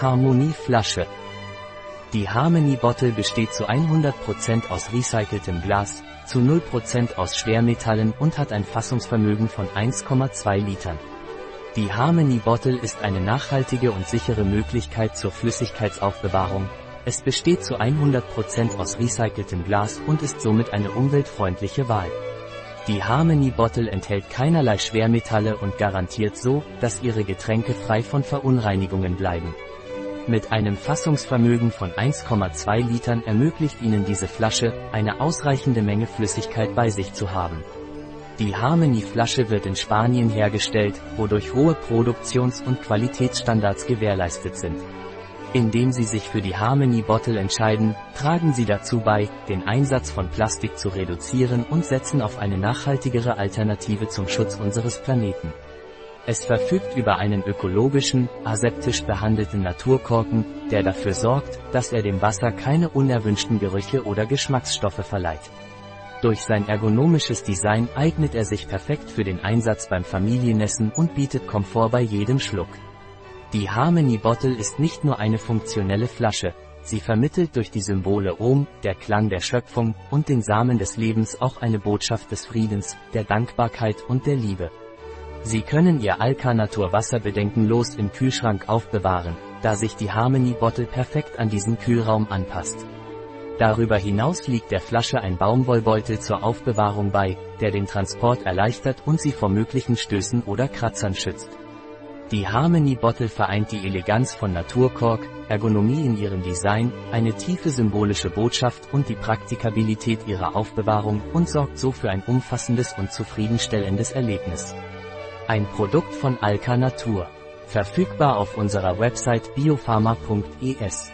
Harmonie Flasche. Die Harmony Bottle besteht zu 100% aus recyceltem Glas, zu 0% aus Schwermetallen und hat ein Fassungsvermögen von 1,2 Litern. Die Harmony Bottle ist eine nachhaltige und sichere Möglichkeit zur Flüssigkeitsaufbewahrung. Es besteht zu 100% aus recyceltem Glas und ist somit eine umweltfreundliche Wahl. Die Harmony Bottle enthält keinerlei Schwermetalle und garantiert so, dass Ihre Getränke frei von Verunreinigungen bleiben. Mit einem Fassungsvermögen von 1,2 Litern ermöglicht Ihnen diese Flasche, eine ausreichende Menge Flüssigkeit bei sich zu haben. Die Harmony-Flasche wird in Spanien hergestellt, wodurch hohe Produktions- und Qualitätsstandards gewährleistet sind. Indem Sie sich für die Harmony Bottle entscheiden, tragen Sie dazu bei, den Einsatz von Plastik zu reduzieren und setzen auf eine nachhaltigere Alternative zum Schutz unseres Planeten. Es verfügt über einen ökologischen, aseptisch behandelten Naturkorken, der dafür sorgt, dass er dem Wasser keine unerwünschten Gerüche oder Geschmacksstoffe verleiht. Durch sein ergonomisches Design eignet er sich perfekt für den Einsatz beim Familienessen und bietet Komfort bei jedem Schluck. Die Harmony Bottle ist nicht nur eine funktionelle Flasche, sie vermittelt durch die Symbole Ohm, der Klang der Schöpfung und den Samen des Lebens auch eine Botschaft des Friedens, der Dankbarkeit und der Liebe. Sie können Ihr Alkanatur Wasser bedenkenlos im Kühlschrank aufbewahren, da sich die Harmony Bottle perfekt an diesen Kühlraum anpasst. Darüber hinaus liegt der Flasche ein Baumwollbeutel zur Aufbewahrung bei, der den Transport erleichtert und Sie vor möglichen Stößen oder Kratzern schützt. Die Harmony Bottle vereint die Eleganz von Naturkork, Ergonomie in ihrem Design, eine tiefe symbolische Botschaft und die Praktikabilität ihrer Aufbewahrung und sorgt so für ein umfassendes und zufriedenstellendes Erlebnis. Ein Produkt von Alka Natur. Verfügbar auf unserer Website biopharma.es.